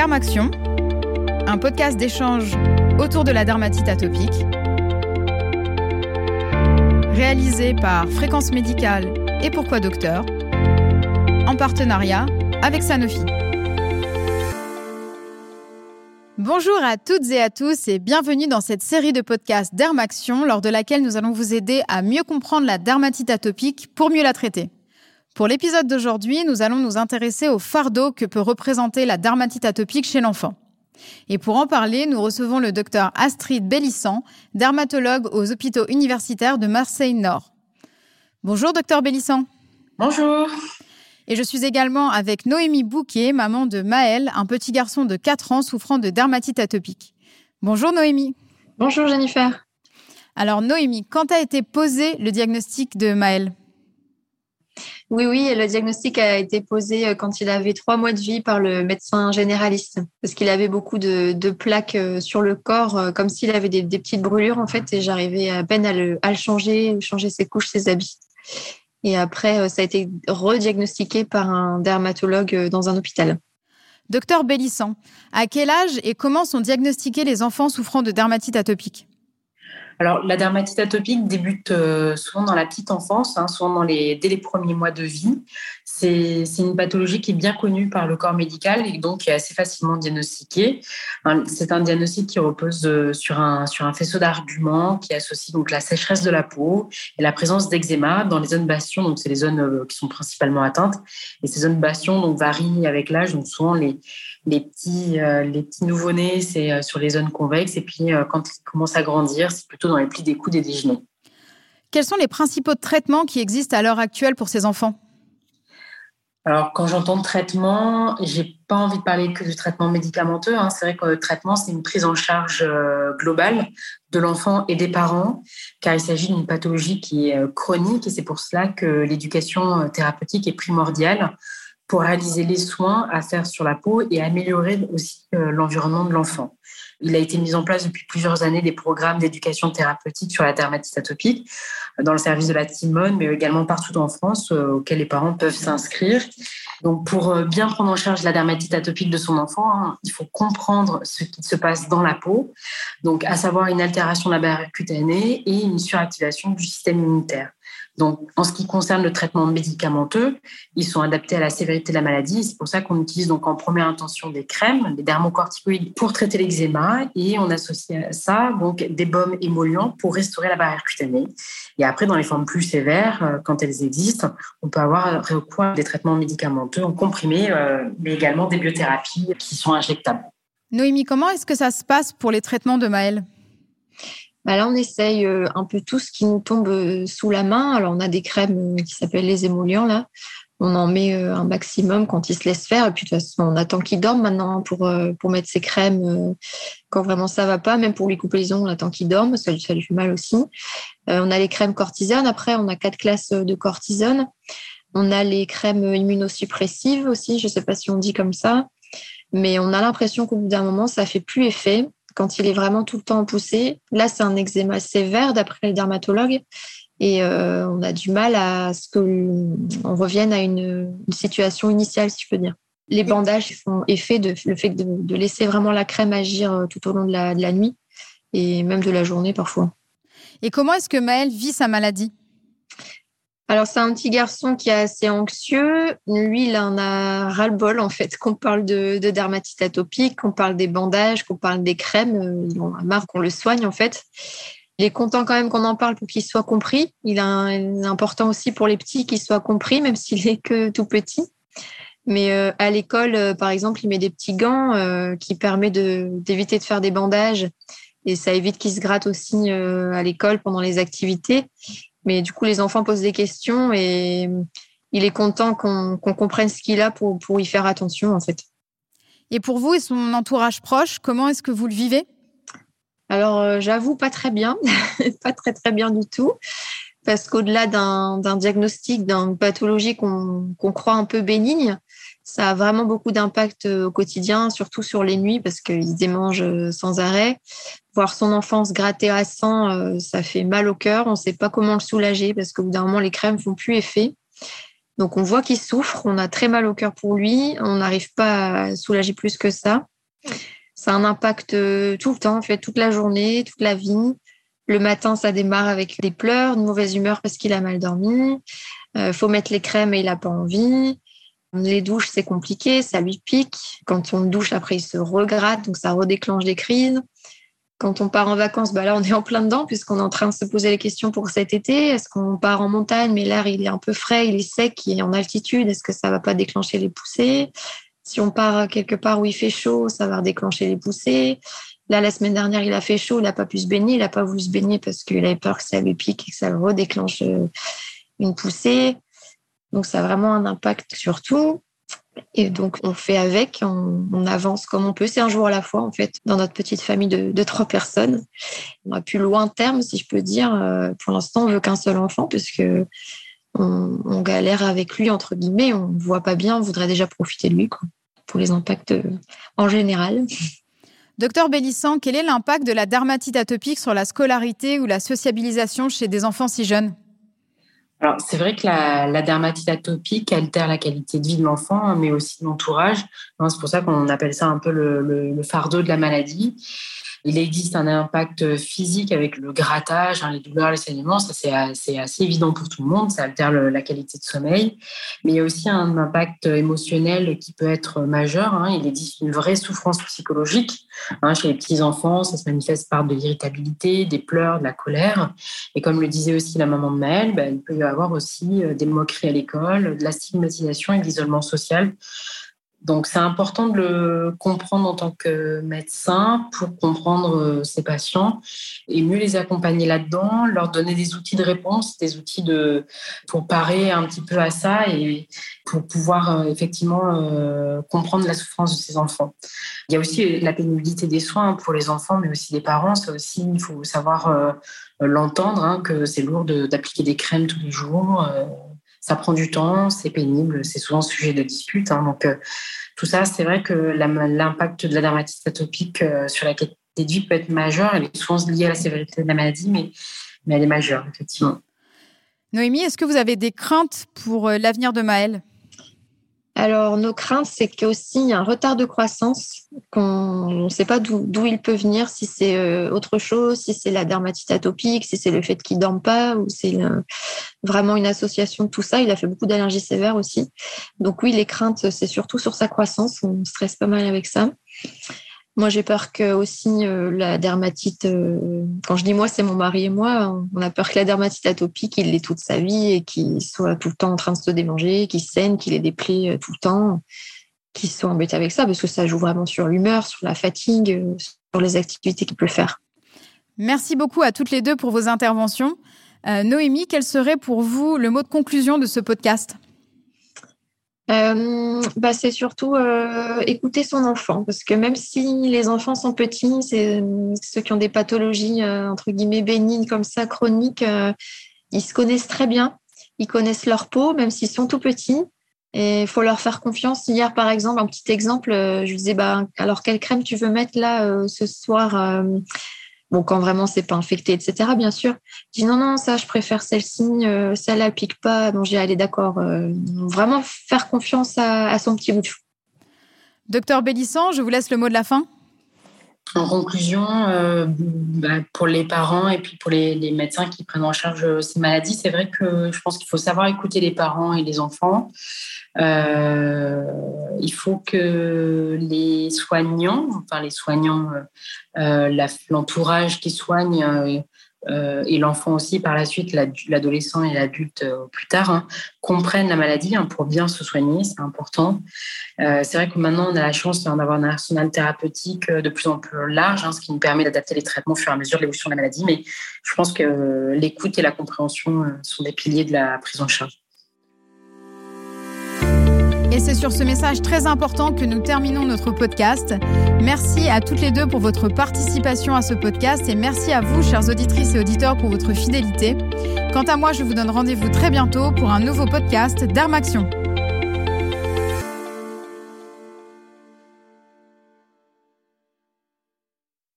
Dermaction, un podcast d'échange autour de la dermatite atopique, réalisé par Fréquence Médicale et Pourquoi Docteur, en partenariat avec Sanofi. Bonjour à toutes et à tous et bienvenue dans cette série de podcasts Dermaction lors de laquelle nous allons vous aider à mieux comprendre la dermatite atopique pour mieux la traiter. Pour l'épisode d'aujourd'hui, nous allons nous intéresser au fardeau que peut représenter la dermatite atopique chez l'enfant. Et pour en parler, nous recevons le docteur Astrid Bellissan, dermatologue aux hôpitaux universitaires de Marseille-Nord. Bonjour, docteur Bellissan. Bonjour. Et je suis également avec Noémie Bouquet, maman de Maël, un petit garçon de 4 ans souffrant de dermatite atopique. Bonjour Noémie. Bonjour Jennifer. Alors Noémie, quand a été posé le diagnostic de Maël oui, oui, le diagnostic a été posé euh, quand il avait trois mois de vie par le médecin généraliste, parce qu'il avait beaucoup de, plaques euh, sur le corps, euh, comme s'il avait des, petites brûlures en fait, et j'arrivais à peine à le, changer, changer ses couches, ses habits. Et après, ça a été rediagnostiqué par un dermatologue dans un hôpital. Docteur Bellissan, à quel âge et comment sont diagnostiqués les enfants souffrant de dermatite atopique? Alors, la dermatite atopique débute euh, souvent dans la petite enfance, hein, souvent dès les premiers mois de vie. C'est une pathologie qui est bien connue par le corps médical et donc qui est assez facilement diagnostiquée. C'est un diagnostic qui repose euh, sur un, sur un faisceau d'arguments qui associe donc la sécheresse de la peau et la présence d'eczéma dans les zones bastions. Donc, c'est les zones euh, qui sont principalement atteintes. Et ces zones bastions donc, varient avec l'âge. Donc, souvent, les, les petits, les petits nouveau-nés, c'est sur les zones convexes. Et puis, quand ils commencent à grandir, c'est plutôt dans les plis des coudes et des genoux. Quels sont les principaux traitements qui existent à l'heure actuelle pour ces enfants? Alors, quand j'entends traitement, j'ai pas envie de parler que du traitement médicamenteux. Hein. C'est vrai que le traitement, c'est une prise en charge euh, globale de l'enfant et des parents, car il s'agit d'une pathologie qui est euh, chronique et c'est pour cela que l'éducation euh, thérapeutique est primordiale pour réaliser les soins à faire sur la peau et améliorer aussi l'environnement de l'enfant. Il a été mis en place depuis plusieurs années des programmes d'éducation thérapeutique sur la dermatite atopique euh, dans le service de la Timone, mais également partout en France euh, auxquels les parents peuvent s'inscrire. Donc, pour euh, bien prendre en charge la dermatite atopique de son enfant, hein, il faut comprendre ce qui se passe dans la peau, donc à savoir une altération de la barrière cutanée et une suractivation du système immunitaire. Donc, en ce qui concerne le traitement médicamenteux, ils sont adaptés à la sévérité de la maladie. C'est pour ça qu'on utilise donc en première intention des crèmes, des dermocorticoïdes pour traiter l'eczéma, et on associe à ça donc des baumes émollients pour restaurer la barrière cutanée. Et après, dans les formes plus sévères, euh, quand elles existent, on peut avoir des traitements médicamenteux en comprimé, euh, mais également des biothérapies qui sont injectables. Noémie, comment est-ce que ça se passe pour les traitements de Maël bah là, on essaye euh, un peu tout ce qui nous tombe euh, sous la main. Alors, on a des crèmes euh, qui s'appellent les émollients, là. On en met un maximum quand il se laisse faire. Et puis, de toute façon, on attend qu'il dorme maintenant hein, pour, mettre ses crèmes quand vraiment ça va pas. Même pour lui couper les ongles, on attend qu'il dorme. Ça, ça lui fait mal aussi. on a les crèmes cortisone. Après, on a quatre classes de cortisone. On a les crèmes immunosuppressives aussi. Je ne sais pas si on dit comme ça. Mais on a l'impression qu'au bout d'un moment, ça fait plus effet quand il est vraiment tout le temps poussé. Là, c'est un eczéma sévère d'après les dermatologues. Et euh, on a du mal à ce qu'on revienne à une, situation initiale, si je peux dire. Les bandages font effet de le fait de, laisser vraiment la crème agir euh, tout au long de la, de la nuit et même de la journée parfois. Et comment est-ce que Maëlle vit sa maladie? Alors, c'est un petit garçon qui est assez anxieux. Lui, il en a ras-le-bol, en fait, qu'on parle de, dermatite atopique, qu'on parle des bandages, qu'on parle des crèmes. Il en a marre qu'on le soigne, en fait. Il est content quand même qu'on en parle pour qu'il soit compris. Il est important aussi pour les petits qu'il soit compris, même s'il est que tout petit. Mais euh, à l'école, euh, par exemple, il met des petits gants euh, qui permettent d'éviter de, faire des bandages. Et ça évite qu'il se gratte aussi à l'école pendant les activités. Mais du coup, les enfants posent des questions et il est content qu'on comprenne ce qu'il a pour, pour y faire attention, en fait. Et pour vous et son entourage proche, comment est-ce que vous le vivez? Alors, euh, j'avoue, pas très bien. pas très, très bien du tout. Parce qu'au-delà d'un diagnostic, d'une pathologie qu'on croit un peu bénigne, ça a vraiment beaucoup d'impact euh, au quotidien, surtout sur les nuits, parce qu'il démange euh, sans arrêt. Voir son enfant se gratter à sang, euh, ça fait mal au cœur. On ne sait pas comment le soulager, parce qu'au bout d'un moment, les crèmes font plus effet. Donc on voit qu'il souffre, on a très mal au cœur pour lui, on n'arrive pas à soulager plus que ça. Ça a un impact tout le temps, en fait, toute la journée, toute la vie. Le matin, ça démarre avec des pleurs, une mauvaise humeur parce qu'il a mal dormi. Euh, faut mettre les crèmes et il n'a pas envie. Les douches, c'est compliqué, ça lui pique. Quand on douche, après, il se regrette, donc ça redéclenche des crises. Quand on part en vacances, bah là, on est en plein dedans puisqu'on est en train de se poser les questions pour cet été. Est-ce qu'on part en montagne, mais l'air, il est un peu frais, il est sec, il est en altitude. Est-ce que ça va pas déclencher les poussées? Si on part quelque part où il fait chaud, ça va déclencher les poussées. Là, la semaine dernière, il a fait chaud, il n'a pas pu se baigner. Il n'a pas voulu se baigner parce qu'il avait peur que ça lui pique et que ça redéclenche euh, une poussée. Donc, ça a vraiment un impact sur tout. Et donc, on fait avec, on, avance comme on peut. C'est un jour à la fois, en fait, dans notre petite famille de, trois personnes. On a plus loin terme, si je peux dire. Euh, pour l'instant, on veut qu'un seul enfant, puisque on, galère avec lui, entre guillemets. On ne voit pas bien, on voudrait déjà profiter de lui, quoi, pour les impacts euh, en général. Docteur Bélissant, quel est l'impact de la dermatite atopique sur la scolarité ou la sociabilisation chez des enfants si jeunes? Alors, c'est vrai que la, la, dermatite atopique altère la qualité de vie de l'enfant, hein, mais aussi de l'entourage. C'est pour ça qu'on appelle ça un peu le, le, fardeau de la maladie. Il existe un impact physique avec le grattage, hein, les douleurs, les saignements, ça c'est assez, évident pour tout le monde, ça altère la qualité de sommeil. Mais il y a aussi un impact émotionnel qui peut être majeur. Hein. Il existe une vraie souffrance psychologique hein, chez les petits enfants, ça se manifeste par de l'irritabilité, des pleurs, de la colère. Et comme le disait aussi la maman de Maëlle, ben, il peut y avoir aussi euh, des moqueries à l'école, de la stigmatisation et de l'isolement social. Donc, c'est important de le comprendre en tant que médecin pour comprendre euh, ses patients et mieux les accompagner là-dedans, leur donner des outils de réponse, des outils de, pour parer un petit peu à ça et pour pouvoir euh, effectivement euh, comprendre la souffrance de ces enfants. Il y a aussi la pénibilité des soins pour les enfants, mais aussi les parents. Ça aussi, il faut savoir l'entendre, hein, que c'est lourd d'appliquer des crèmes tous les jours ça prend du temps, c'est pénible, c'est souvent sujet de dispute. Hein. donc, euh, tout ça, c'est vrai que l'impact de la dermatite atopique euh, sur la qualité de vie peut être majeur. Elle est souvent liée à la sévérité de la maladie, mais, mais elle est majeure, effectivement. Noémie, est-ce que vous avez des craintes pour euh, l'avenir de Maëlle? Alors, nos craintes, c'est qu'il y a aussi un retard de croissance, qu'on ne sait pas d'où il peut venir, si c'est euh, autre chose, si c'est la dermatite atopique, si c'est le fait qu'il ne dorme pas, ou c'est vraiment une association de tout ça. Il a fait beaucoup d'allergies sévères aussi. Donc oui, les craintes, c'est surtout sur sa croissance. On stresse pas mal avec ça. Moi, j'ai peur que aussi euh, la dermatite, euh, quand je dis moi, c'est mon mari et moi, on a peur que la dermatite atopique, il l'ait toute sa vie et qu'il soit tout le temps en train de se démanger, qu'il saigne, qu'il ait des plaies euh, tout le temps, qu'il soit embêté avec ça, parce que ça joue vraiment sur l'humeur, sur la fatigue, sur les activités qu'il peut faire. Merci beaucoup à toutes les deux pour vos interventions. Noémie, quel serait pour vous le mot de conclusion de ce podcast? Euh, bah, c'est surtout euh, écouter son enfant, parce que même si les enfants sont petits, c'est ceux qui ont des pathologies euh, entre guillemets bénignes comme ça, chroniques, ils se connaissent très bien, ils connaissent leur peau, même s'ils sont tout petits. Et il faut leur faire confiance. Hier, par exemple, un petit exemple, je lui disais, bah, alors quelle crème tu veux mettre là ce soir Bon, quand vraiment c'est pas infecté, etc. Bien sûr. Je dis non, non, ça, je préfère celle-ci. Euh, elle pique pas. Bon, j'ai allé d'accord. Euh, vraiment faire confiance à, son petit bout de chou. Docteur Bélissant, je vous laisse le mot de la fin. En conclusion, euh, bah, pour les parents et puis pour les, médecins qui prennent en charge ces maladies, c'est vrai que je pense qu'il faut savoir écouter les parents et les enfants. Euh, il faut que les soignants, enfin les soignants, euh, l'entourage qui soigne euh, et l'enfant aussi par la suite, l'adolescent et l'adulte plus tard, hein, comprennent la maladie hein, pour bien se soigner, c'est important. c'est vrai que maintenant on a la chance d'avoir un arsenal thérapeutique de plus en plus large, hein, ce qui nous permet d'adapter les traitements au fur et à mesure de l'évolution de la maladie, mais je pense que l'écoute et la compréhension sont des piliers de la prise en charge. Et c'est sur ce message très important que nous terminons notre podcast. Merci à toutes les deux pour votre participation à ce podcast et merci à vous, chères auditrices et auditeurs, pour votre fidélité. Quant à moi, je vous donne rendez-vous très bientôt pour un nouveau podcast d'Armaction.